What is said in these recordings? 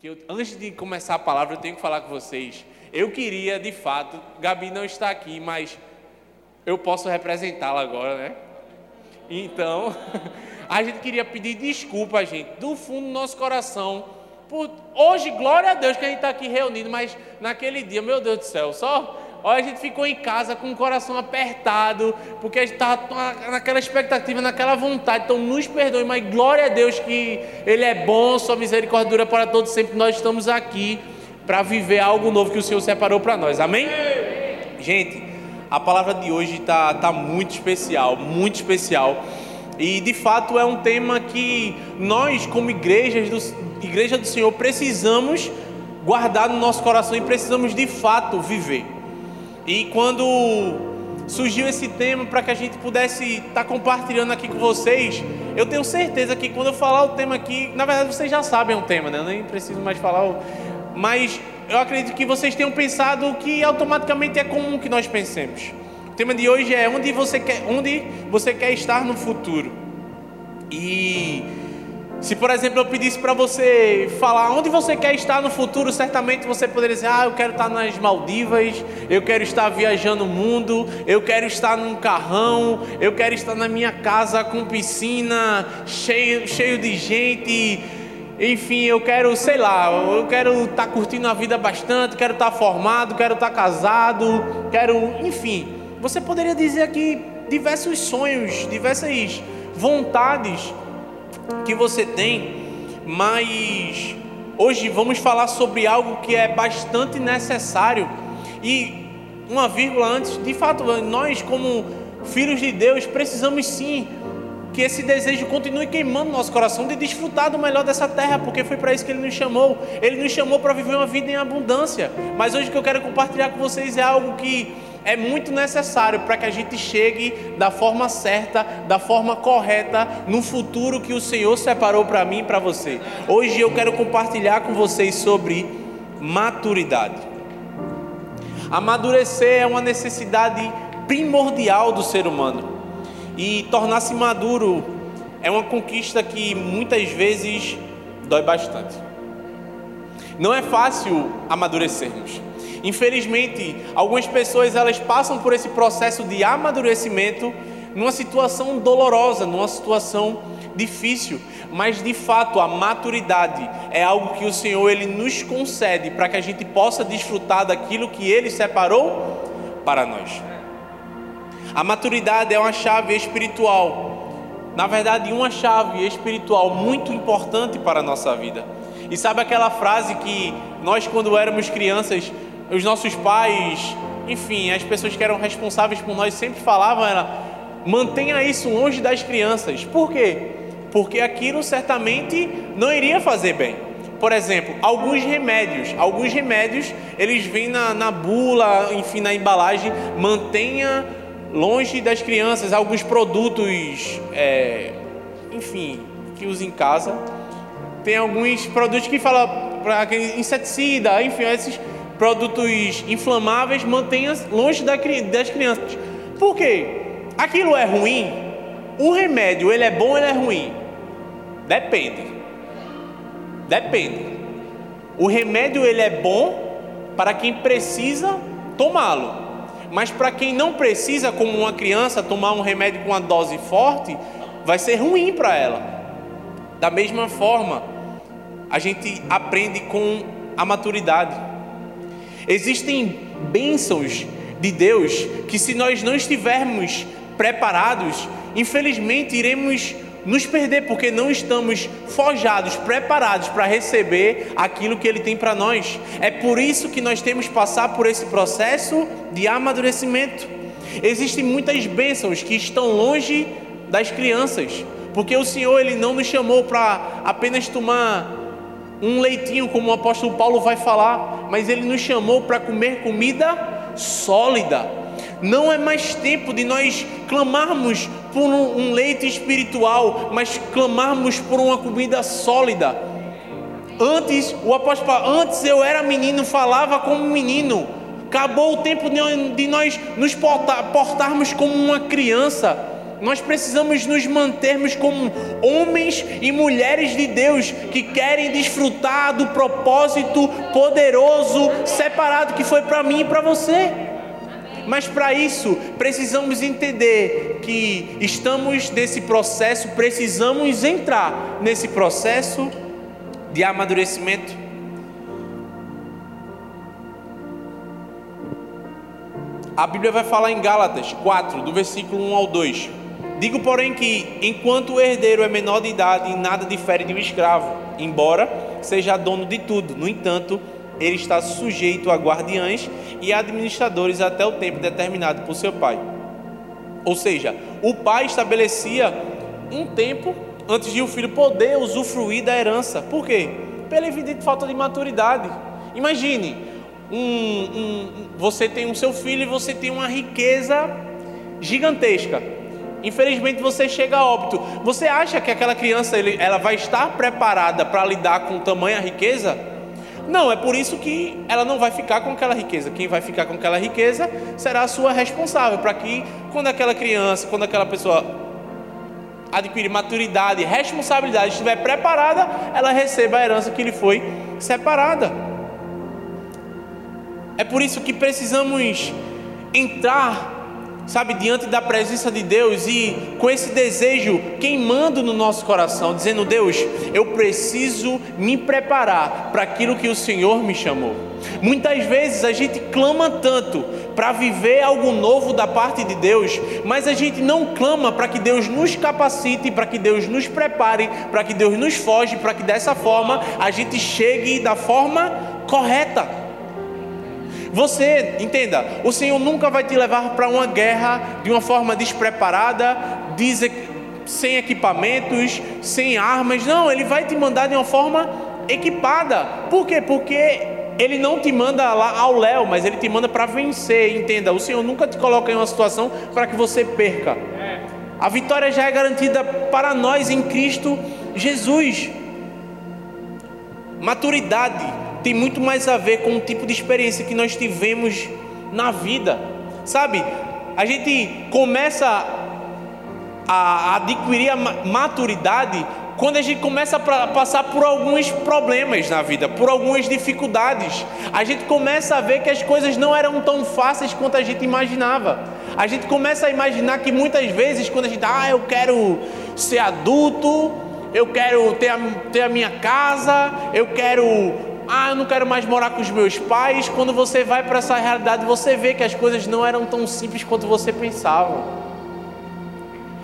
que eu, antes de começar a palavra, eu tenho que falar com vocês. Eu queria, de fato, Gabi não está aqui, mas eu posso representá-la agora, né? Então, a gente queria pedir desculpa, gente, do fundo do nosso coração. Por, hoje, glória a Deus que a gente está aqui reunido, mas naquele dia, meu Deus do céu, só Olha, a gente ficou em casa com o coração apertado, porque a gente estava naquela expectativa, naquela vontade. Então, nos perdoe, mas glória a Deus que Ele é bom, Sua misericórdia dura para todos sempre. Nós estamos aqui para viver algo novo que o Senhor separou para nós. Amém? Gente, a palavra de hoje está tá muito especial, muito especial. E de fato é um tema que nós, como igrejas do, igreja do Senhor, precisamos guardar no nosso coração e precisamos de fato viver. E quando surgiu esse tema para que a gente pudesse estar tá compartilhando aqui com vocês, eu tenho certeza que quando eu falar o tema aqui, na verdade vocês já sabem o tema, né? Eu nem preciso mais falar, o... mas eu acredito que vocês tenham pensado que automaticamente é comum que nós pensemos. O tema de hoje é onde você quer, onde você quer estar no futuro. E se, por exemplo, eu pedisse para você falar onde você quer estar no futuro, certamente você poderia dizer: Ah, eu quero estar nas Maldivas, eu quero estar viajando o mundo, eu quero estar num carrão, eu quero estar na minha casa com piscina, cheio, cheio de gente. Enfim, eu quero, sei lá, eu quero estar curtindo a vida bastante, quero estar formado, quero estar casado, quero. Enfim, você poderia dizer aqui diversos sonhos, diversas vontades que você tem, mas hoje vamos falar sobre algo que é bastante necessário. E uma vírgula antes, de fato, nós como filhos de Deus precisamos sim que esse desejo continue queimando no nosso coração de desfrutar do melhor dessa terra, porque foi para isso que Ele nos chamou. Ele nos chamou para viver uma vida em abundância. Mas hoje o que eu quero compartilhar com vocês é algo que é muito necessário para que a gente chegue da forma certa, da forma correta, no futuro que o Senhor separou para mim e para você. Hoje eu quero compartilhar com vocês sobre maturidade. Amadurecer é uma necessidade primordial do ser humano. E tornar-se maduro é uma conquista que muitas vezes dói bastante. Não é fácil amadurecermos. Infelizmente, algumas pessoas elas passam por esse processo de amadurecimento numa situação dolorosa, numa situação difícil, mas de fato a maturidade é algo que o Senhor ele nos concede para que a gente possa desfrutar daquilo que ele separou para nós. A maturidade é uma chave espiritual. Na verdade, uma chave espiritual muito importante para a nossa vida. E sabe aquela frase que nós quando éramos crianças os nossos pais, enfim, as pessoas que eram responsáveis por nós sempre falavam era mantenha isso longe das crianças. Por quê? Porque aquilo certamente não iria fazer bem. Por exemplo, alguns remédios, alguns remédios, eles vêm na, na bula, enfim, na embalagem, mantenha longe das crianças. Alguns produtos, é, enfim, que usa em casa. Tem alguns produtos que falam para inseticida, enfim, esses produtos inflamáveis, mantenha longe das crianças. Por quê? Aquilo é ruim? O remédio, ele é bom ou ele é ruim? Depende. Depende. O remédio, ele é bom para quem precisa tomá-lo. Mas para quem não precisa, como uma criança, tomar um remédio com uma dose forte, vai ser ruim para ela. Da mesma forma, a gente aprende com a maturidade. Existem bênçãos de Deus que, se nós não estivermos preparados, infelizmente iremos nos perder, porque não estamos forjados, preparados para receber aquilo que Ele tem para nós. É por isso que nós temos que passar por esse processo de amadurecimento. Existem muitas bênçãos que estão longe das crianças, porque o Senhor Ele não nos chamou para apenas tomar um leitinho, como o apóstolo Paulo vai falar, mas ele nos chamou para comer comida sólida. Não é mais tempo de nós clamarmos por um, leite espiritual, mas clamarmos por uma comida sólida. Antes, o apóstolo antes eu era menino, falava como menino. Acabou o tempo de nós nos portar, portarmos como uma criança. Nós precisamos nos mantermos como homens e mulheres de Deus que querem desfrutar do propósito poderoso, separado que foi para mim e para você. Mas para isso, precisamos entender que estamos nesse processo, precisamos entrar nesse processo de amadurecimento. A Bíblia vai falar em Gálatas 4, do versículo 1 ao 2. Digo, porém, que enquanto o herdeiro é menor de idade, nada difere de um escravo, embora seja dono de tudo. No entanto, ele está sujeito a guardiães e administradores até o tempo determinado por seu pai. Ou seja, o pai estabelecia um tempo antes de o filho poder usufruir da herança. Por quê? Pela evidente falta de maturidade. Imagine, um, um, você tem um seu filho e você tem uma riqueza gigantesca. Infelizmente você chega a óbito. Você acha que aquela criança ela vai estar preparada para lidar com tamanha riqueza? Não, é por isso que ela não vai ficar com aquela riqueza. Quem vai ficar com aquela riqueza será a sua responsável, para que quando aquela criança, quando aquela pessoa adquirir maturidade, responsabilidade, estiver preparada, ela receba a herança que lhe foi separada. É por isso que precisamos entrar sabe, diante da presença de Deus e com esse desejo queimando no nosso coração, dizendo: Deus, eu preciso me preparar para aquilo que o Senhor me chamou. Muitas vezes a gente clama tanto para viver algo novo da parte de Deus, mas a gente não clama para que Deus nos capacite, para que Deus nos prepare, para que Deus nos foge, para que dessa forma a gente chegue da forma correta. Você, entenda, o Senhor nunca vai te levar para uma guerra de uma forma despreparada, sem equipamentos, sem armas. Não, Ele vai te mandar de uma forma equipada. Por quê? Porque Ele não te manda lá ao léu, mas Ele te manda para vencer. Entenda, o Senhor nunca te coloca em uma situação para que você perca. A vitória já é garantida para nós em Cristo Jesus. Maturidade tem muito mais a ver com o tipo de experiência que nós tivemos na vida. Sabe? A gente começa a adquirir a maturidade quando a gente começa a passar por alguns problemas na vida, por algumas dificuldades. A gente começa a ver que as coisas não eram tão fáceis quanto a gente imaginava. A gente começa a imaginar que muitas vezes, quando a gente, ah, eu quero ser adulto, eu quero ter a, ter a minha casa, eu quero ah, eu não quero mais morar com os meus pais. Quando você vai para essa realidade, você vê que as coisas não eram tão simples quanto você pensava.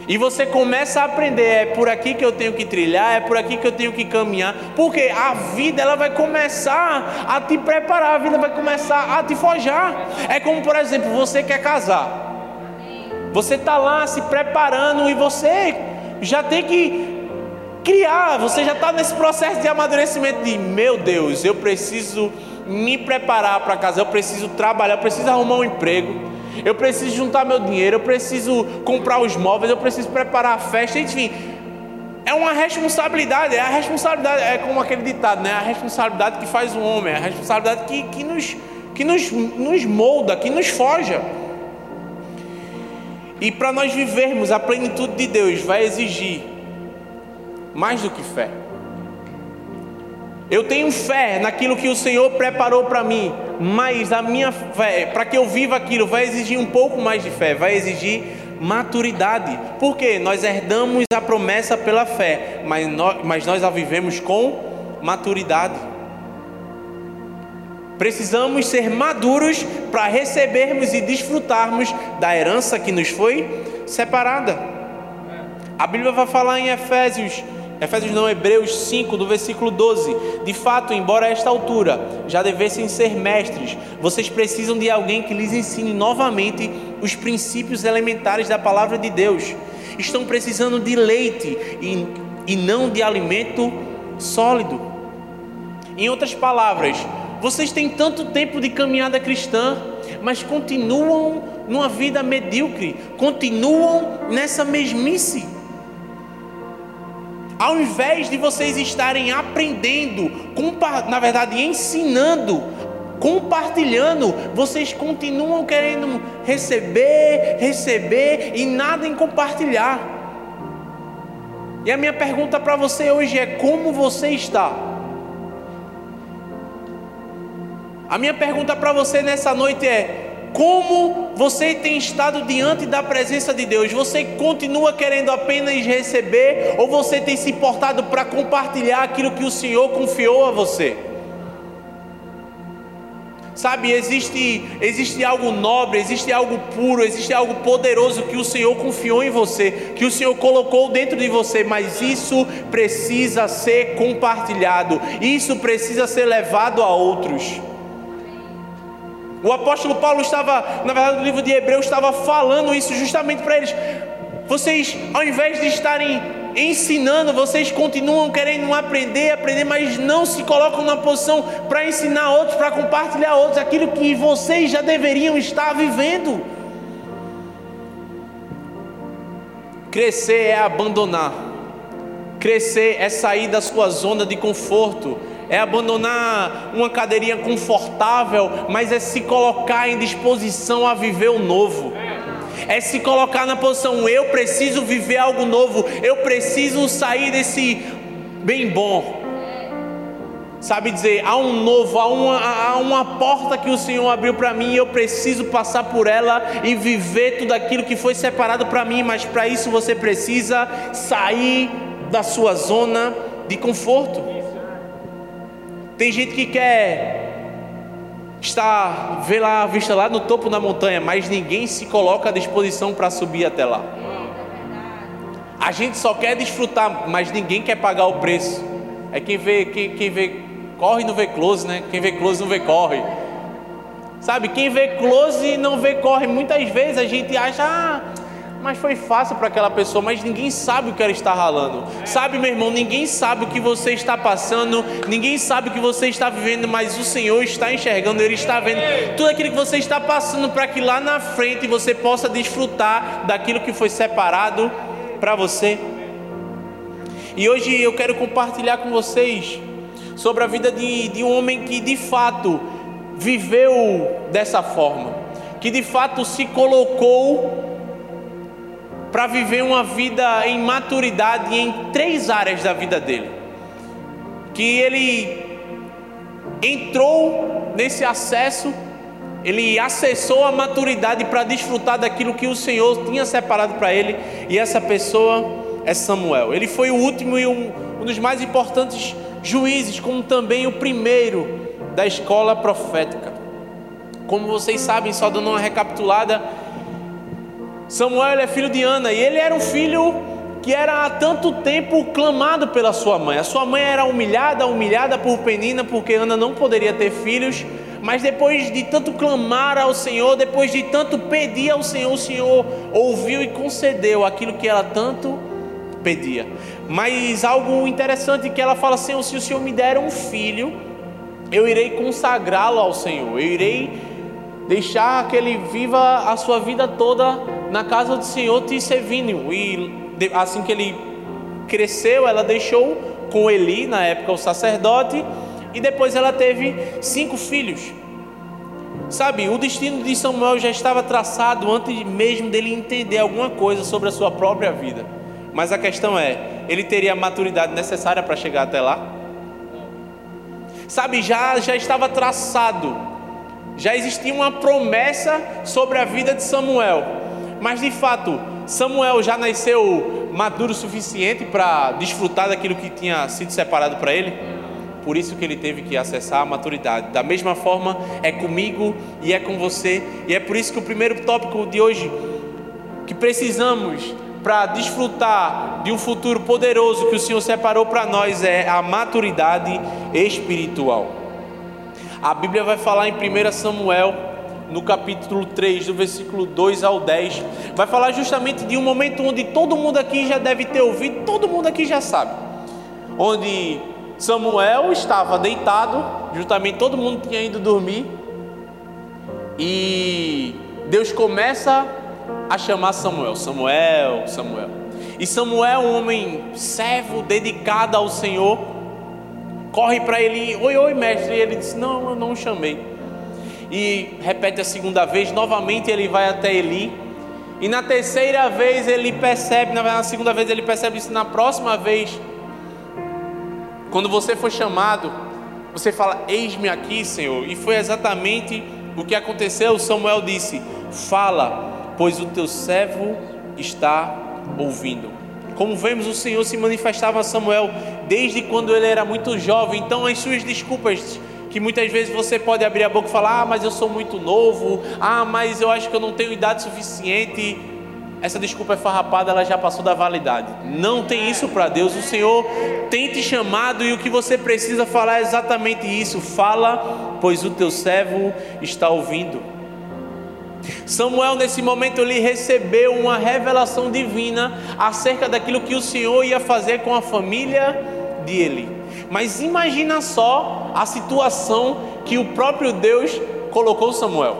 E você começa a aprender, é por aqui que eu tenho que trilhar, é por aqui que eu tenho que caminhar, porque a vida ela vai começar a te preparar, a vida vai começar a te forjar. É como, por exemplo, você quer casar. Você está lá se preparando e você já tem que criar, você já está nesse processo de amadurecimento de meu Deus, eu preciso me preparar para casa, eu preciso trabalhar, eu preciso arrumar um emprego, eu preciso juntar meu dinheiro, eu preciso comprar os móveis, eu preciso preparar a festa, enfim. É uma responsabilidade, é a responsabilidade, é como aquele ditado, né? A responsabilidade que faz o homem, é a responsabilidade que, que, nos, que nos, nos molda, que nos forja. E para nós vivermos a plenitude de Deus, vai exigir mais do que fé. Eu tenho fé naquilo que o Senhor preparou para mim, mas a minha fé, para que eu viva aquilo, vai exigir um pouco mais de fé, vai exigir maturidade. Porque nós herdamos a promessa pela fé, mas nós, mas nós a vivemos com maturidade. Precisamos ser maduros para recebermos e desfrutarmos da herança que nos foi separada. A Bíblia vai falar em Efésios Efésios não, Hebreus 5, do versículo 12. De fato, embora a esta altura já devessem ser mestres, vocês precisam de alguém que lhes ensine novamente os princípios elementares da palavra de Deus. Estão precisando de leite e, e não de alimento sólido. Em outras palavras, vocês têm tanto tempo de caminhada cristã, mas continuam numa vida medíocre, continuam nessa mesmice. Ao invés de vocês estarem aprendendo, na verdade ensinando compartilhando, vocês continuam querendo receber, receber e nada em compartilhar. E a minha pergunta para você hoje é: como você está? A minha pergunta para você nessa noite é: como você tem estado diante da presença de Deus? Você continua querendo apenas receber ou você tem se importado para compartilhar aquilo que o Senhor confiou a você? Sabe, existe, existe algo nobre, existe algo puro, existe algo poderoso que o Senhor confiou em você, que o Senhor colocou dentro de você, mas isso precisa ser compartilhado, isso precisa ser levado a outros. O apóstolo Paulo estava, na verdade, no livro de Hebreus, estava falando isso justamente para eles. Vocês, ao invés de estarem ensinando, vocês continuam querendo aprender, aprender, mas não se colocam na posição para ensinar outros, para compartilhar outros aquilo que vocês já deveriam estar vivendo. Crescer é abandonar. Crescer é sair da sua zona de conforto é abandonar uma cadeirinha confortável, mas é se colocar em disposição a viver o novo. É se colocar na posição, eu preciso viver algo novo, eu preciso sair desse bem bom. Sabe dizer, há um novo, há uma, há uma porta que o Senhor abriu para mim e eu preciso passar por ela e viver tudo aquilo que foi separado para mim, mas para isso você precisa sair da sua zona de conforto. Tem gente que quer estar, ver lá a vista lá no topo da montanha, mas ninguém se coloca à disposição para subir até lá. A gente só quer desfrutar, mas ninguém quer pagar o preço. É quem vê, quem, quem vê, corre não vê close, né? Quem vê close não vê corre. Sabe, quem vê close e não vê corre. Muitas vezes a gente acha, ah, mas foi fácil para aquela pessoa, mas ninguém sabe o que ela está ralando. Sabe, meu irmão, ninguém sabe o que você está passando, ninguém sabe o que você está vivendo, mas o Senhor está enxergando, Ele está vendo tudo aquilo que você está passando para que lá na frente você possa desfrutar daquilo que foi separado para você. E hoje eu quero compartilhar com vocês sobre a vida de, de um homem que de fato viveu dessa forma, que de fato se colocou para viver uma vida em maturidade em três áreas da vida dele. Que ele entrou nesse acesso, ele acessou a maturidade para desfrutar daquilo que o Senhor tinha separado para ele, e essa pessoa é Samuel. Ele foi o último e um, um dos mais importantes juízes, como também o primeiro da escola profética. Como vocês sabem, só dando uma recapitulada, Samuel é filho de Ana e ele era um filho que era há tanto tempo clamado pela sua mãe. A sua mãe era humilhada, humilhada por Penina, porque Ana não poderia ter filhos. Mas depois de tanto clamar ao Senhor, depois de tanto pedir ao Senhor, o Senhor ouviu e concedeu aquilo que ela tanto pedia. Mas algo interessante que ela fala: Senhor, se o Senhor me der um filho, eu irei consagrá-lo ao Senhor, eu irei deixar que ele viva a sua vida toda na casa do Senhor te servindo. E assim que ele cresceu, ela deixou com Eli, na época o sacerdote, e depois ela teve cinco filhos. Sabe, o destino de Samuel já estava traçado antes mesmo dele entender alguma coisa sobre a sua própria vida. Mas a questão é, ele teria a maturidade necessária para chegar até lá? Sabe, já já estava traçado já existia uma promessa sobre a vida de Samuel, mas de fato, Samuel já nasceu maduro o suficiente para desfrutar daquilo que tinha sido separado para ele? Por isso que ele teve que acessar a maturidade. Da mesma forma, é comigo e é com você, e é por isso que o primeiro tópico de hoje que precisamos para desfrutar de um futuro poderoso que o Senhor separou para nós é a maturidade espiritual. A Bíblia vai falar em 1 Samuel, no capítulo 3, do versículo 2 ao 10, vai falar justamente de um momento onde todo mundo aqui já deve ter ouvido, todo mundo aqui já sabe. Onde Samuel estava deitado, justamente todo mundo tinha ido dormir, e Deus começa a chamar Samuel, Samuel, Samuel. E Samuel, um homem servo, dedicado ao Senhor, corre para ele, oi, oi, mestre. E ele disse: Não, eu não chamei. E repete a segunda vez, novamente ele vai até Eli. E na terceira vez ele percebe, na segunda vez ele percebe isso, na próxima vez, quando você for chamado, você fala: Eis-me aqui, Senhor. E foi exatamente o que aconteceu. Samuel disse: Fala, pois o teu servo está ouvindo. Como vemos, o Senhor se manifestava a Samuel desde quando ele era muito jovem. Então, as suas desculpas que muitas vezes você pode abrir a boca e falar: Ah, mas eu sou muito novo, ah, mas eu acho que eu não tenho idade suficiente. Essa desculpa é farrapada, ela já passou da validade. Não tem isso para Deus. O Senhor tem te chamado e o que você precisa falar é exatamente isso. Fala, pois o teu servo está ouvindo. Samuel, nesse momento, ele recebeu uma revelação divina acerca daquilo que o Senhor ia fazer com a família de Eli. Mas imagina só a situação que o próprio Deus colocou Samuel.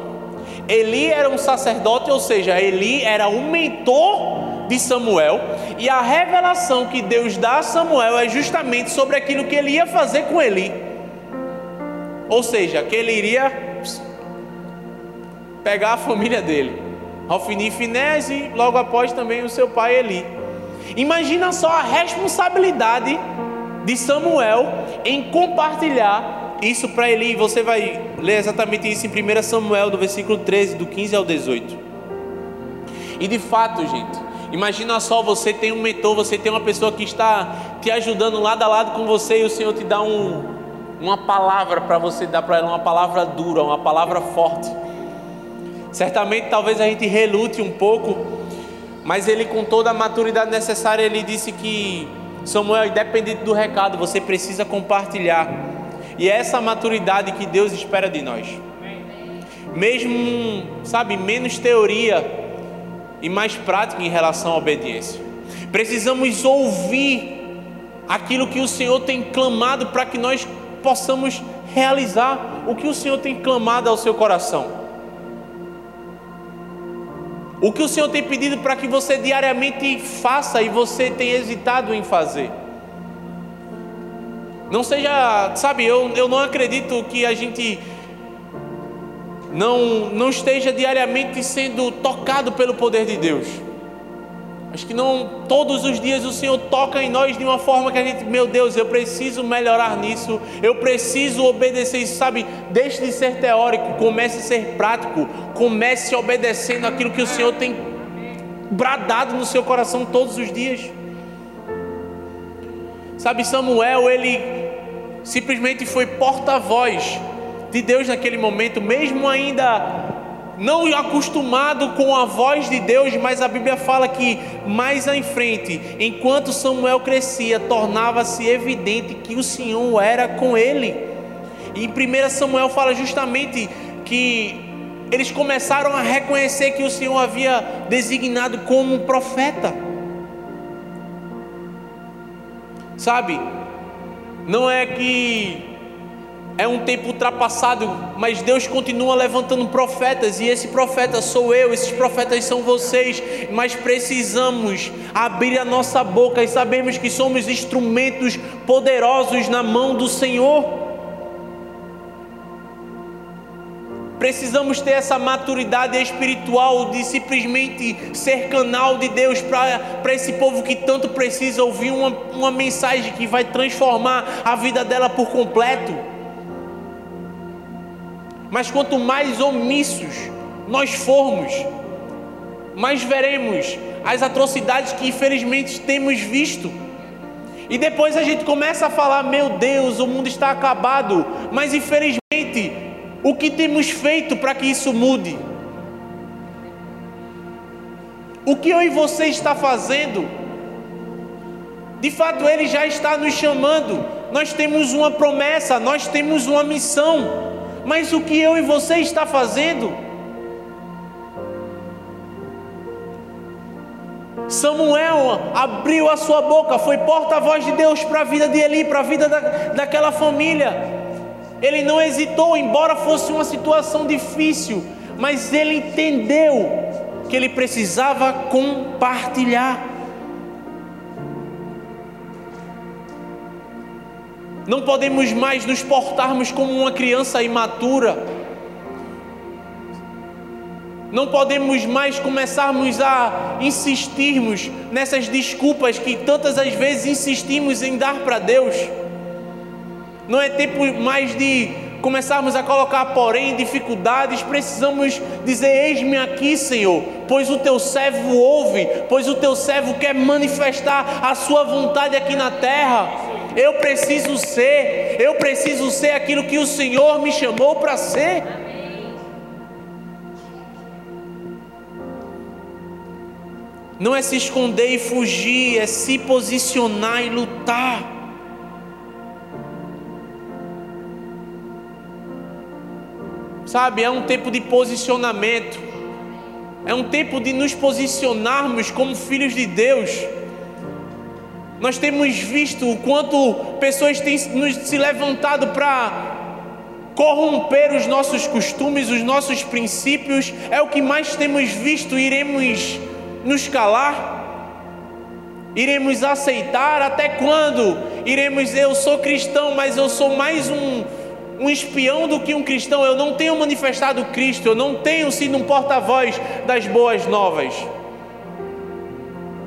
Eli era um sacerdote, ou seja, Eli era o mentor de Samuel, e a revelação que Deus dá a Samuel é justamente sobre aquilo que ele ia fazer com Eli. Ou seja, que ele iria pegar a família dele, Alfini e Finés e logo após também o seu pai Eli. Imagina só a responsabilidade de Samuel em compartilhar isso para Eli. Você vai ler exatamente isso em 1 Samuel, do versículo 13, do 15 ao 18. E de fato, gente, imagina só: você tem um mentor, você tem uma pessoa que está te ajudando lado a lado com você e o Senhor te dá um, uma palavra para você dar para ela, uma palavra dura, uma palavra forte. Certamente, talvez a gente relute um pouco, mas ele, com toda a maturidade necessária, ele disse que Samuel, independente do recado, você precisa compartilhar. E é essa maturidade que Deus espera de nós. Mesmo, sabe, menos teoria e mais prática em relação à obediência. Precisamos ouvir aquilo que o Senhor tem clamado para que nós possamos realizar o que o Senhor tem clamado ao seu coração. O que o Senhor tem pedido para que você diariamente faça e você tem hesitado em fazer. Não seja, sabe, eu, eu não acredito que a gente não, não esteja diariamente sendo tocado pelo poder de Deus. Acho que não todos os dias o Senhor toca em nós de uma forma que a gente, meu Deus, eu preciso melhorar nisso, eu preciso obedecer isso, sabe? Deixe de ser teórico, comece a ser prático, comece obedecendo aquilo que o Senhor tem bradado no seu coração todos os dias. Sabe, Samuel, ele simplesmente foi porta-voz de Deus naquele momento, mesmo ainda não acostumado com a voz de Deus, mas a Bíblia fala que mais em frente, enquanto Samuel crescia, tornava-se evidente que o Senhor era com ele. E em 1 Samuel fala justamente que eles começaram a reconhecer que o Senhor havia designado como um profeta. Sabe? Não é que é um tempo ultrapassado, mas Deus continua levantando profetas, e esse profeta sou eu, esses profetas são vocês, mas precisamos abrir a nossa boca e sabermos que somos instrumentos poderosos na mão do Senhor. Precisamos ter essa maturidade espiritual de simplesmente ser canal de Deus para esse povo que tanto precisa ouvir uma, uma mensagem que vai transformar a vida dela por completo. Mas quanto mais omissos nós formos, mais veremos as atrocidades que infelizmente temos visto. E depois a gente começa a falar: meu Deus, o mundo está acabado. Mas infelizmente, o que temos feito para que isso mude? O que eu e você está fazendo? De fato, Ele já está nos chamando. Nós temos uma promessa, nós temos uma missão. Mas o que eu e você está fazendo? Samuel abriu a sua boca, foi porta-voz de Deus para a vida de Eli, para a vida da, daquela família. Ele não hesitou, embora fosse uma situação difícil, mas ele entendeu que ele precisava compartilhar. Não podemos mais nos portarmos como uma criança imatura, Não podemos mais começarmos a insistirmos nessas desculpas que tantas as vezes insistimos em dar para Deus. Não é tempo mais de começarmos a colocar, porém, dificuldades. Precisamos dizer: Eis-me aqui, Senhor, pois o teu servo ouve, pois o teu servo quer manifestar a sua vontade aqui na terra. Eu preciso ser, eu preciso ser aquilo que o Senhor me chamou para ser. Não é se esconder e fugir, é se posicionar e lutar. Sabe, é um tempo de posicionamento, é um tempo de nos posicionarmos como filhos de Deus. Nós temos visto o quanto pessoas têm se levantado para corromper os nossos costumes, os nossos princípios, é o que mais temos visto, iremos nos calar? Iremos aceitar até quando? Iremos, eu sou cristão, mas eu sou mais um, um espião do que um cristão. Eu não tenho manifestado Cristo, eu não tenho sido um porta-voz das boas novas.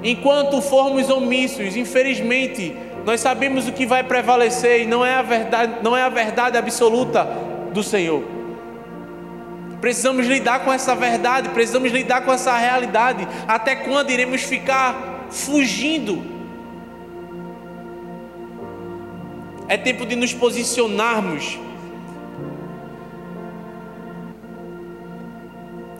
Enquanto formos omissos, infelizmente, nós sabemos o que vai prevalecer e não é a verdade, não é a verdade absoluta do Senhor. Precisamos lidar com essa verdade, precisamos lidar com essa realidade. Até quando iremos ficar fugindo? É tempo de nos posicionarmos.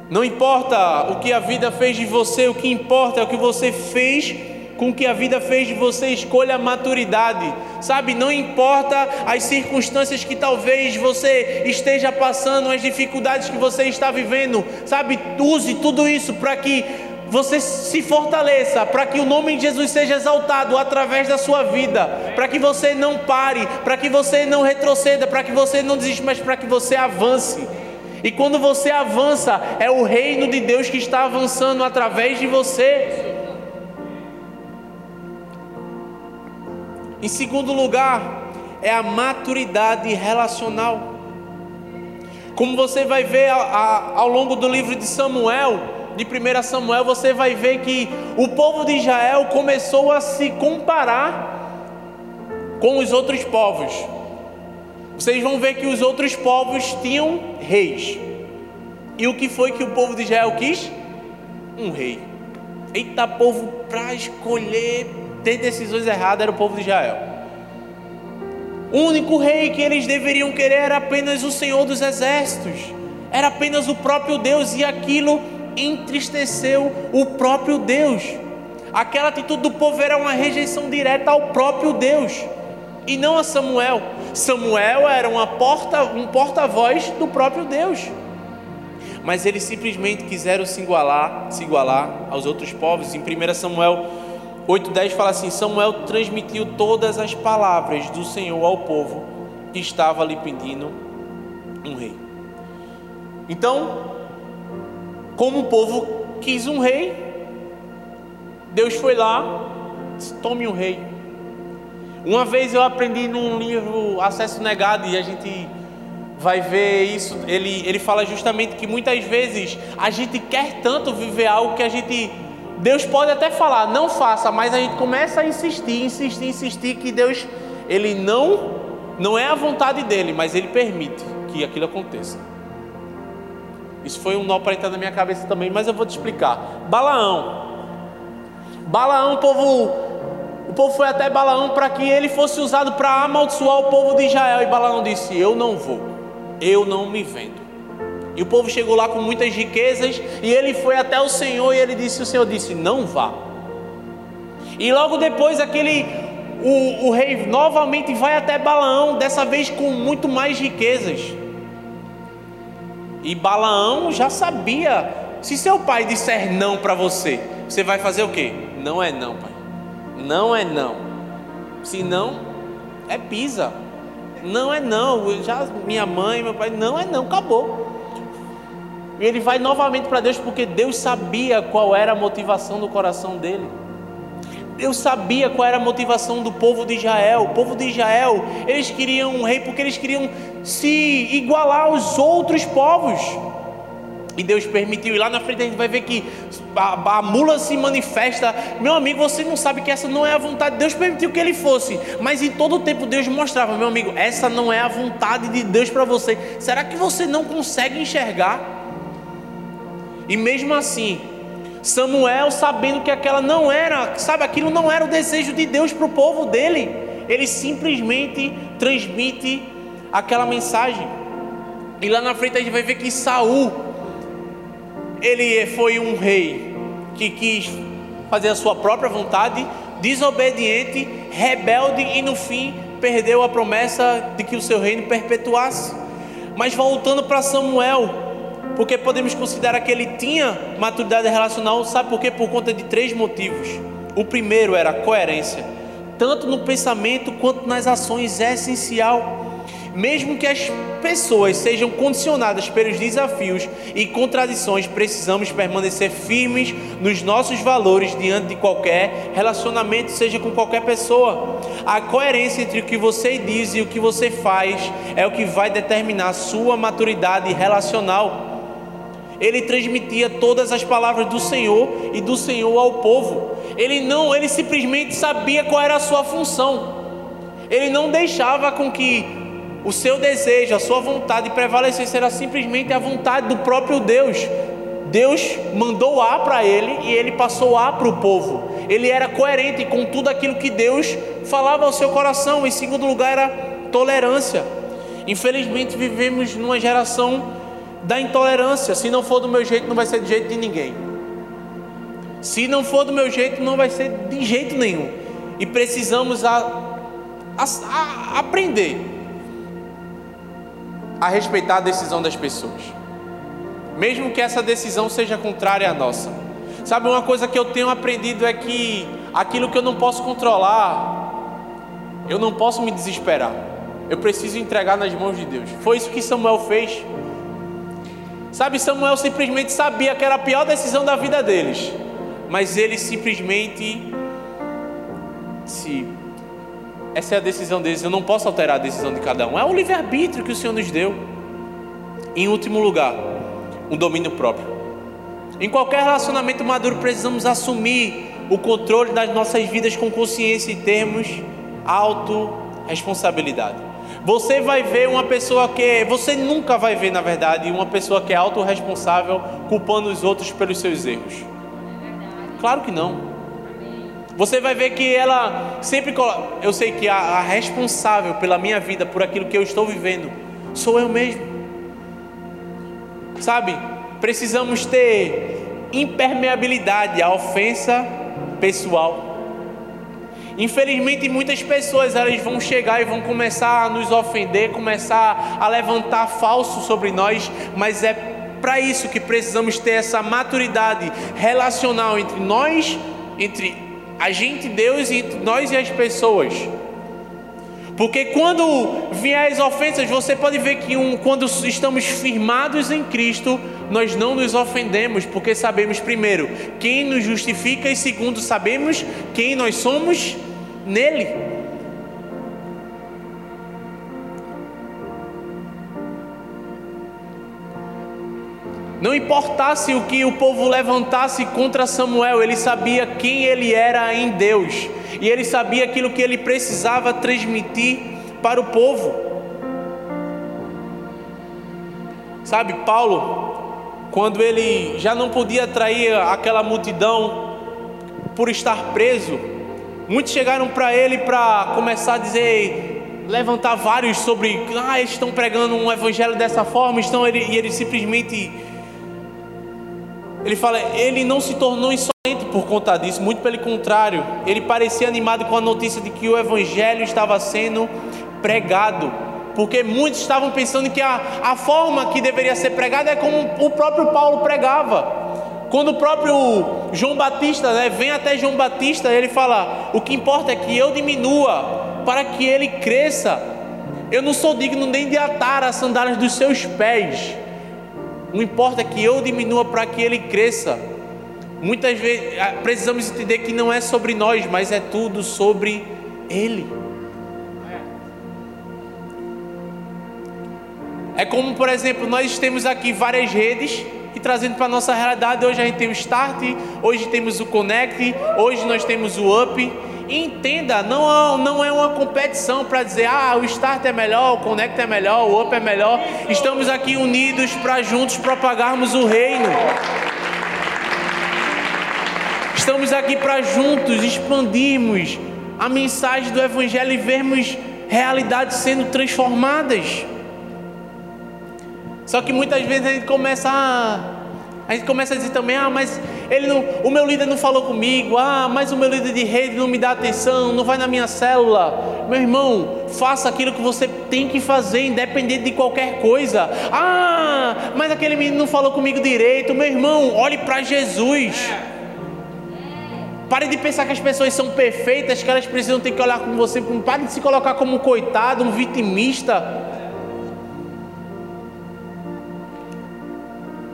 Não importa o que a vida fez de você, o que importa é o que você fez com que a vida fez de você, escolha a maturidade, sabe? Não importa as circunstâncias que talvez você esteja passando, as dificuldades que você está vivendo, sabe? Use tudo isso para que você se fortaleça, para que o nome de Jesus seja exaltado através da sua vida, para que você não pare, para que você não retroceda, para que você não desista, mas para que você avance. E quando você avança, é o reino de Deus que está avançando através de você. Em segundo lugar, é a maturidade relacional. Como você vai ver ao longo do livro de Samuel, de 1 Samuel, você vai ver que o povo de Israel começou a se comparar com os outros povos. Vocês vão ver que os outros povos tinham reis. E o que foi que o povo de Israel quis? Um rei. Eita, povo, para escolher ter decisões erradas era o povo de Israel. O único rei que eles deveriam querer era apenas o Senhor dos Exércitos, era apenas o próprio Deus, e aquilo entristeceu o próprio Deus. Aquela atitude do povo era uma rejeição direta ao próprio Deus e não a Samuel. Samuel era porta, um porta-voz do próprio Deus. Mas eles simplesmente quiseram se igualar, se igualar aos outros povos. Em 1 Samuel 8,10 fala assim: Samuel transmitiu todas as palavras do Senhor ao povo que estava lhe pedindo um rei. Então, como o povo quis um rei, Deus foi lá, disse, tome um rei. Uma vez eu aprendi num livro Acesso Negado e a gente vai ver isso. Ele, ele fala justamente que muitas vezes a gente quer tanto viver algo que a gente Deus pode até falar, não faça, mas a gente começa a insistir, insistir, insistir que Deus, ele não, não é a vontade dele, mas ele permite que aquilo aconteça. Isso foi um nó para entrar na minha cabeça também, mas eu vou te explicar. Balaão. Balaão, povo, o povo foi até Balaão para que ele fosse usado para amaldiçoar o povo de Israel. E Balaão disse: Eu não vou, eu não me vendo. E o povo chegou lá com muitas riquezas e ele foi até o Senhor e ele disse: O Senhor disse, não vá. E logo depois aquele o, o rei novamente vai até Balaão, dessa vez com muito mais riquezas. E Balaão já sabia: se seu pai disser não para você, você vai fazer o quê? Não é não, pai. Não é não. Se não, é pisa. Não é não. Já minha mãe, meu pai, não é não, acabou. E ele vai novamente para Deus porque Deus sabia qual era a motivação do coração dele. Deus sabia qual era a motivação do povo de Israel. O povo de Israel, eles queriam um rei porque eles queriam se igualar aos outros povos. E Deus permitiu. E lá na frente a gente vai ver que a, a, mula se manifesta. Meu amigo, você não sabe que essa não é a vontade. Deus permitiu que ele fosse. Mas em todo o tempo Deus mostrava, meu amigo, essa não é a vontade de Deus para você. Será que você não consegue enxergar? E mesmo assim, Samuel, sabendo que aquela não era, sabe, aquilo não era o desejo de Deus para o povo dele, ele simplesmente transmite aquela mensagem. E lá na frente a gente vai ver que Saul ele foi um rei que quis fazer a sua própria vontade, desobediente, rebelde e no fim perdeu a promessa de que o seu reino perpetuasse. Mas voltando para Samuel, porque podemos considerar que ele tinha maturidade relacional, sabe por quê? Por conta de três motivos. O primeiro era coerência, tanto no pensamento quanto nas ações, é essencial. Mesmo que as pessoas sejam condicionadas pelos desafios e contradições, precisamos permanecer firmes nos nossos valores diante de qualquer relacionamento, seja com qualquer pessoa. A coerência entre o que você diz e o que você faz é o que vai determinar a sua maturidade relacional. Ele transmitia todas as palavras do Senhor e do Senhor ao povo. Ele não, ele simplesmente sabia qual era a sua função. Ele não deixava com que o seu desejo, a sua vontade prevalecer será simplesmente a vontade do próprio Deus. Deus mandou A para ele e ele passou A para o povo. Ele era coerente com tudo aquilo que Deus falava ao seu coração. Em segundo lugar, era tolerância. Infelizmente, vivemos numa geração da intolerância. Se não for do meu jeito, não vai ser de jeito de ninguém. Se não for do meu jeito, não vai ser de jeito nenhum. E precisamos a, a, a aprender a respeitar a decisão das pessoas, mesmo que essa decisão seja contrária à nossa. Sabe, uma coisa que eu tenho aprendido é que aquilo que eu não posso controlar, eu não posso me desesperar, eu preciso entregar nas mãos de Deus. Foi isso que Samuel fez. Sabe, Samuel simplesmente sabia que era a pior decisão da vida deles, mas ele simplesmente se essa é a decisão deles, eu não posso alterar a decisão de cada um. É o livre-arbítrio que o Senhor nos deu. Em último lugar, um domínio próprio. Em qualquer relacionamento maduro, precisamos assumir o controle das nossas vidas com consciência e termos autorresponsabilidade. Você vai ver uma pessoa que. Você nunca vai ver, na verdade, uma pessoa que é autorresponsável culpando os outros pelos seus erros. Claro que não. Você vai ver que ela sempre coloca. Eu sei que a, a responsável pela minha vida, por aquilo que eu estou vivendo, sou eu mesmo. Sabe? Precisamos ter impermeabilidade à ofensa pessoal. Infelizmente, muitas pessoas elas vão chegar e vão começar a nos ofender, começar a levantar falso sobre nós, mas é para isso que precisamos ter essa maturidade relacional entre nós, entre a gente, Deus e nós e as pessoas. Porque quando vier as ofensas, você pode ver que um, quando estamos firmados em Cristo, nós não nos ofendemos, porque sabemos primeiro quem nos justifica e segundo sabemos quem nós somos nele. Não importasse o que o povo levantasse contra Samuel, ele sabia quem ele era em Deus, e ele sabia aquilo que ele precisava transmitir para o povo. Sabe, Paulo, quando ele já não podia atrair aquela multidão por estar preso, muitos chegaram para ele para começar a dizer, levantar vários sobre, ah, eles estão pregando um evangelho dessa forma, estão, ele, e ele simplesmente ele fala, ele não se tornou insolente por conta disso, muito pelo contrário, ele parecia animado com a notícia de que o evangelho estava sendo pregado, porque muitos estavam pensando que a, a forma que deveria ser pregada é como o próprio Paulo pregava. Quando o próprio João Batista né, vem até João Batista, ele fala: O que importa é que eu diminua, para que ele cresça. Eu não sou digno nem de atar as sandálias dos seus pés. Não importa que eu diminua para que ele cresça. Muitas vezes precisamos entender que não é sobre nós, mas é tudo sobre ele. É como, por exemplo, nós temos aqui várias redes e trazendo para a nossa realidade. Hoje a gente tem o Start, hoje temos o Connect, hoje nós temos o Up. Entenda, não, não é uma competição para dizer, ah, o Start é melhor, o Connect é melhor, o Up é melhor. Estamos aqui unidos para juntos propagarmos o reino. Estamos aqui para juntos expandirmos a mensagem do Evangelho e vermos realidades sendo transformadas. Só que muitas vezes a gente começa a, a gente começa a dizer também, ah, mas ele não, o meu líder não falou comigo, ah, mas o meu líder de rede não me dá atenção, não vai na minha célula. Meu irmão, faça aquilo que você tem que fazer, independente de qualquer coisa. Ah, mas aquele menino não falou comigo direito. Meu irmão, olhe para Jesus. Pare de pensar que as pessoas são perfeitas, que elas precisam ter que olhar com você. Pare de se colocar como um coitado, um vitimista.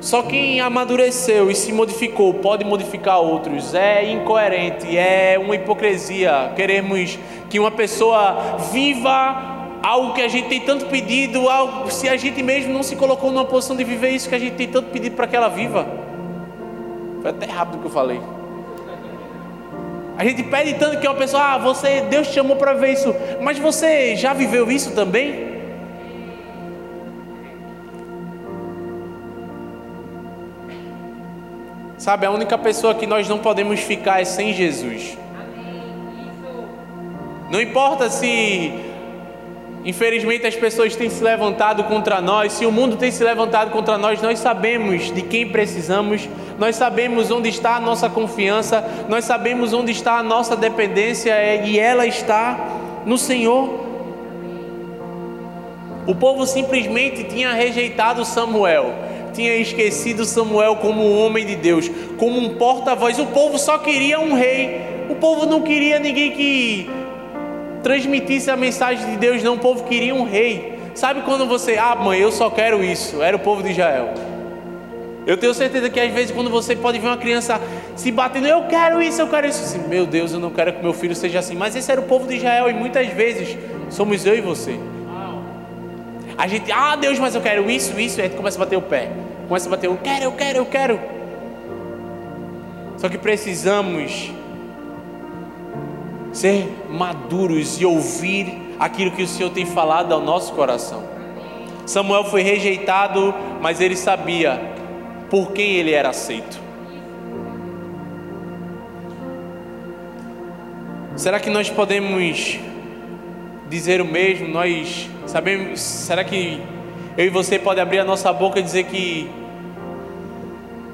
Só quem amadureceu e se modificou pode modificar outros. É incoerente, é uma hipocrisia. Queremos que uma pessoa viva algo que a gente tem tanto pedido, algo, se a gente mesmo não se colocou numa posição de viver isso que a gente tem tanto pedido para que ela viva. Foi até rápido que eu falei. A gente pede tanto que uma pessoa, ah, você, Deus te chamou para ver isso, mas você já viveu isso também? Sabe, a única pessoa que nós não podemos ficar é sem Jesus. Não importa se Infelizmente as pessoas têm se levantado contra nós. Se o mundo tem se levantado contra nós, nós sabemos de quem precisamos, nós sabemos onde está a nossa confiança, nós sabemos onde está a nossa dependência e ela está no Senhor. O povo simplesmente tinha rejeitado Samuel, tinha esquecido Samuel como um homem de Deus, como um porta-voz. O povo só queria um rei, o povo não queria ninguém que transmitisse a mensagem de Deus, não, o povo queria um rei. Sabe quando você, ah, mãe, eu só quero isso, era o povo de Israel. Eu tenho certeza que às vezes quando você pode ver uma criança se batendo, eu quero isso, eu quero isso, assim, meu Deus, eu não quero que meu filho seja assim. Mas esse era o povo de Israel e muitas vezes somos eu e você. A gente, ah, Deus, mas eu quero isso, isso, e a gente começa a bater o pé. Começa a bater, eu quero, eu quero, eu quero. Só que precisamos ser maduros e ouvir aquilo que o Senhor tem falado ao nosso coração. Samuel foi rejeitado, mas ele sabia por quem ele era aceito. Será que nós podemos dizer o mesmo? Nós sabemos, será que eu e você pode abrir a nossa boca e dizer que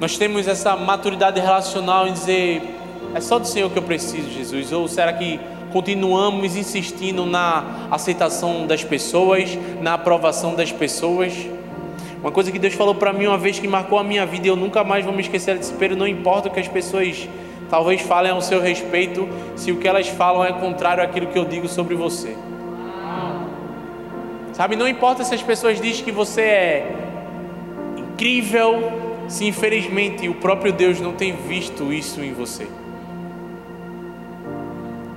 nós temos essa maturidade relacional em dizer é só do Senhor que eu preciso, Jesus? Ou será que continuamos insistindo na aceitação das pessoas, na aprovação das pessoas? Uma coisa que Deus falou para mim uma vez que marcou a minha vida e eu nunca mais vou me esquecer desse período, não importa o que as pessoas talvez falem ao seu respeito, se o que elas falam é contrário àquilo que eu digo sobre você. Sabe, não importa se as pessoas dizem que você é incrível, se infelizmente o próprio Deus não tem visto isso em você.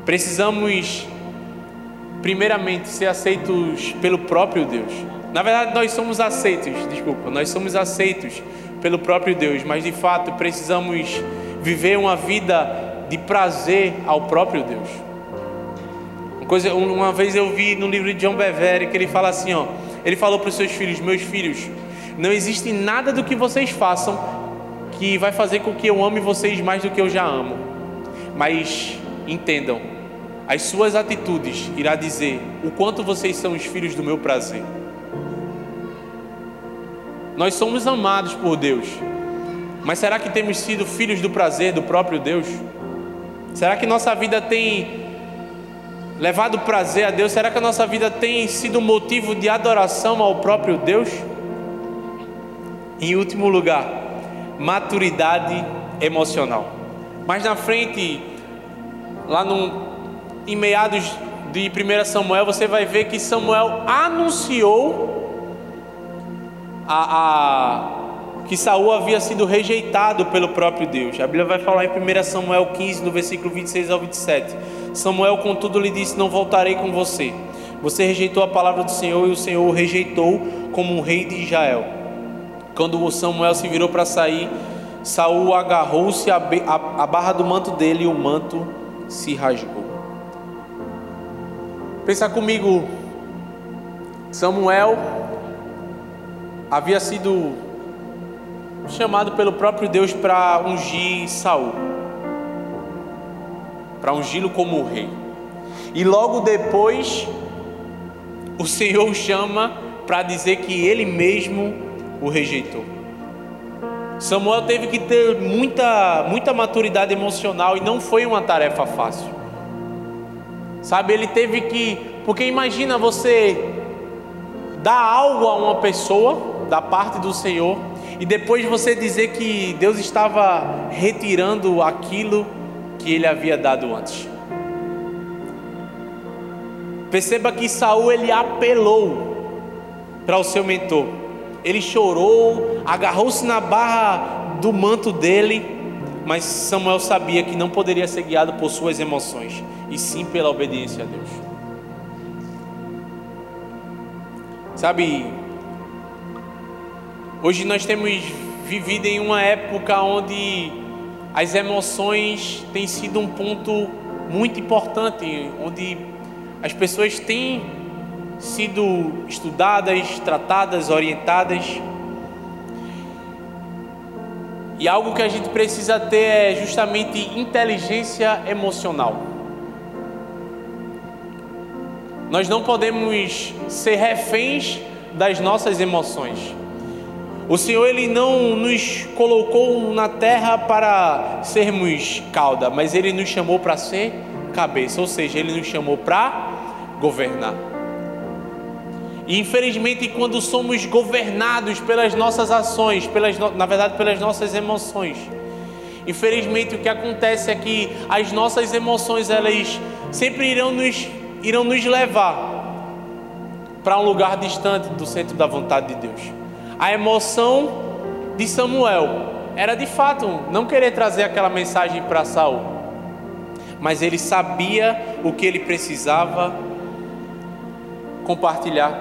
Precisamos, primeiramente, ser aceitos pelo próprio Deus. Na verdade, nós somos aceitos, desculpa, nós somos aceitos pelo próprio Deus, mas de fato precisamos viver uma vida de prazer ao próprio Deus. Uma, coisa, uma vez eu vi no livro de John Bevere que ele fala assim, ó, ele falou para os seus filhos, meus filhos, não existe nada do que vocês façam que vai fazer com que eu ame vocês mais do que eu já amo. Mas entendam, as suas atitudes irá dizer o quanto vocês são os filhos do meu prazer. Nós somos amados por Deus, mas será que temos sido filhos do prazer do próprio Deus? Será que nossa vida tem levado prazer a Deus? Será que a nossa vida tem sido motivo de adoração ao próprio Deus? Em último lugar, maturidade emocional. Mais na frente, lá no em meados de 1 Samuel, você vai ver que Samuel anunciou a, a, que Saul havia sido rejeitado pelo próprio Deus. A Bíblia vai falar em 1 Samuel 15, no versículo 26 ao 27. Samuel, contudo, lhe disse: Não voltarei com você. Você rejeitou a palavra do Senhor e o Senhor o rejeitou como um rei de Israel. Quando Samuel se virou para sair, Saul agarrou-se à barra do manto dele e o manto se rasgou. Pensa comigo, Samuel havia sido chamado pelo próprio Deus para ungir Saul, para ungí-lo como rei. E logo depois o Senhor o chama para dizer que ele mesmo o rejeitou. Samuel teve que ter muita, muita maturidade emocional e não foi uma tarefa fácil. Sabe, ele teve que, porque imagina você dar algo a uma pessoa da parte do Senhor e depois você dizer que Deus estava retirando aquilo que ele havia dado antes. Perceba que Saul ele apelou para o seu mentor. Ele chorou, agarrou-se na barra do manto dele, mas Samuel sabia que não poderia ser guiado por suas emoções, e sim pela obediência a Deus. Sabe, hoje nós temos vivido em uma época onde as emoções têm sido um ponto muito importante, onde as pessoas têm sido estudadas, tratadas, orientadas. E algo que a gente precisa ter é justamente inteligência emocional. Nós não podemos ser reféns das nossas emoções. O Senhor ele não nos colocou na terra para sermos cauda, mas ele nos chamou para ser cabeça, ou seja, ele nos chamou para governar. E infelizmente, quando somos governados pelas nossas ações, pelas, na verdade, pelas nossas emoções, infelizmente o que acontece é que as nossas emoções elas sempre irão nos, irão nos levar para um lugar distante do centro da vontade de Deus. A emoção de Samuel era de fato não querer trazer aquela mensagem para Saul, mas ele sabia o que ele precisava compartilhar.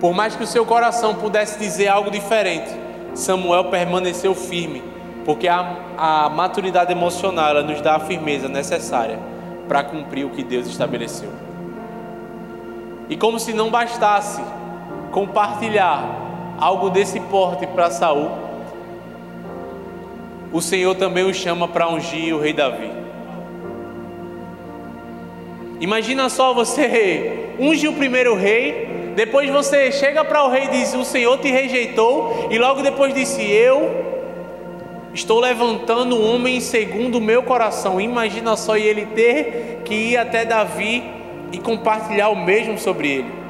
Por mais que o seu coração pudesse dizer algo diferente, Samuel permaneceu firme, porque a, a maturidade emocional nos dá a firmeza necessária para cumprir o que Deus estabeleceu. E como se não bastasse compartilhar algo desse porte para Saul, o Senhor também o chama para ungir o rei Davi. Imagina só você unge o primeiro rei, depois você chega para o rei e diz: O Senhor te rejeitou, e logo depois disse: Eu estou levantando um homem segundo o meu coração. Imagina só ele ter que ir até Davi e compartilhar o mesmo sobre ele.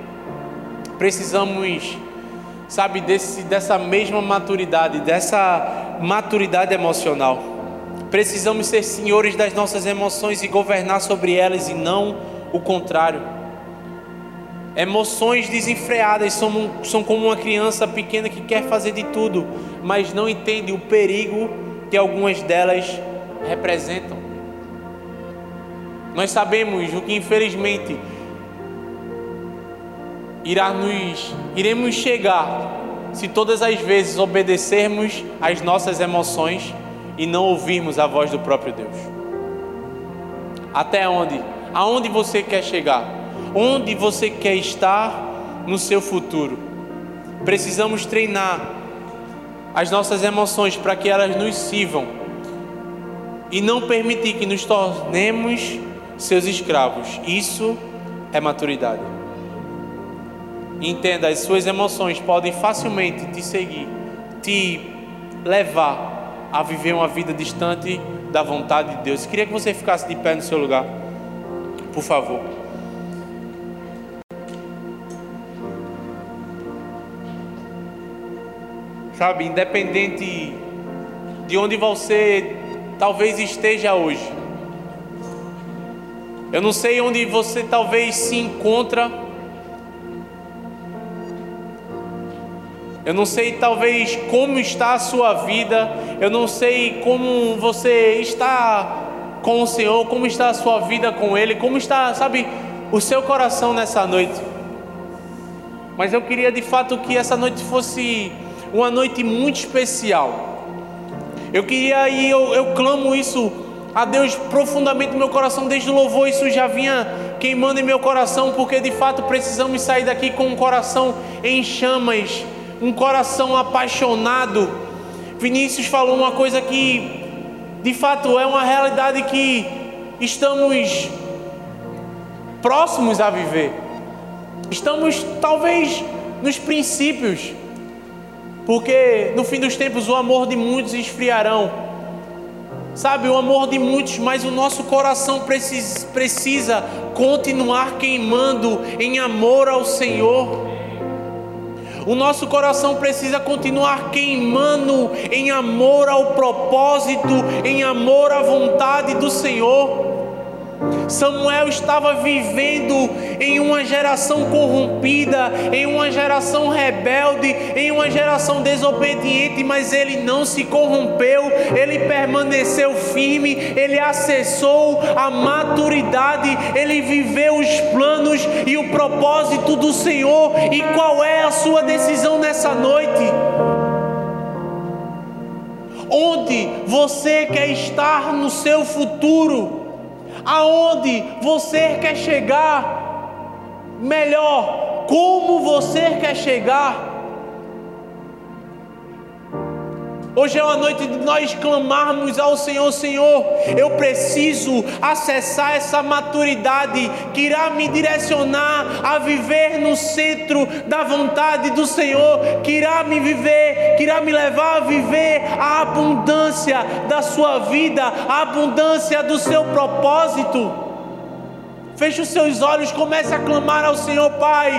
Precisamos, sabe, desse, dessa mesma maturidade, dessa maturidade emocional. Precisamos ser senhores das nossas emoções e governar sobre elas e não o contrário. Emoções desenfreadas são, são como uma criança pequena que quer fazer de tudo, mas não entende o perigo que algumas delas representam. Nós sabemos o que infelizmente irá nos, iremos chegar se todas as vezes obedecermos às nossas emoções e não ouvirmos a voz do próprio Deus? Até onde? Aonde você quer chegar? Onde você quer estar no seu futuro? Precisamos treinar as nossas emoções para que elas nos sirvam e não permitir que nos tornemos seus escravos. Isso é maturidade. Entenda, as suas emoções podem facilmente te seguir, te levar a viver uma vida distante da vontade de Deus. Queria que você ficasse de pé no seu lugar, por favor. Sabe, independente de onde você talvez esteja hoje, eu não sei onde você talvez se encontra Eu não sei talvez como está a sua vida, eu não sei como você está com o Senhor, como está a sua vida com Ele, como está, sabe, o seu coração nessa noite. Mas eu queria de fato que essa noite fosse uma noite muito especial. Eu queria e eu, eu clamo isso a Deus profundamente no meu coração, desde o louvor, isso já vinha queimando em meu coração, porque de fato precisamos sair daqui com um coração em chamas, um coração apaixonado. Vinícius falou uma coisa que de fato é uma realidade que estamos próximos a viver. Estamos talvez nos princípios, porque no fim dos tempos o amor de muitos esfriarão. Sabe, o amor de muitos, mas o nosso coração precisa, precisa continuar queimando em amor ao Senhor. O nosso coração precisa continuar queimando em amor ao propósito, em amor à vontade do Senhor. Samuel estava vivendo em uma geração corrompida, em uma geração rebelde, em uma geração desobediente, mas ele não se corrompeu, ele permaneceu firme, ele acessou a maturidade, ele viveu os planos e o propósito do Senhor. E qual é a sua decisão nessa noite? Onde você quer estar no seu futuro? Aonde você quer chegar, melhor, como você quer chegar. Hoje é uma noite de nós clamarmos ao Senhor, Senhor, eu preciso acessar essa maturidade que irá me direcionar a viver no centro da vontade do Senhor, que irá me viver, que irá me levar a viver a abundância da sua vida, a abundância do seu propósito. Feche os seus olhos, comece a clamar ao Senhor, Pai.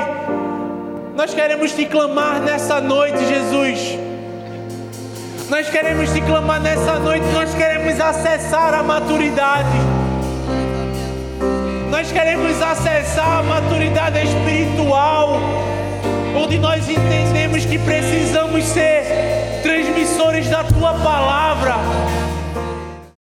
Nós queremos te clamar nessa noite, Jesus. Nós queremos te clamar nessa noite, nós queremos acessar a maturidade. Nós queremos acessar a maturidade espiritual, onde nós entendemos que precisamos ser transmissores da tua palavra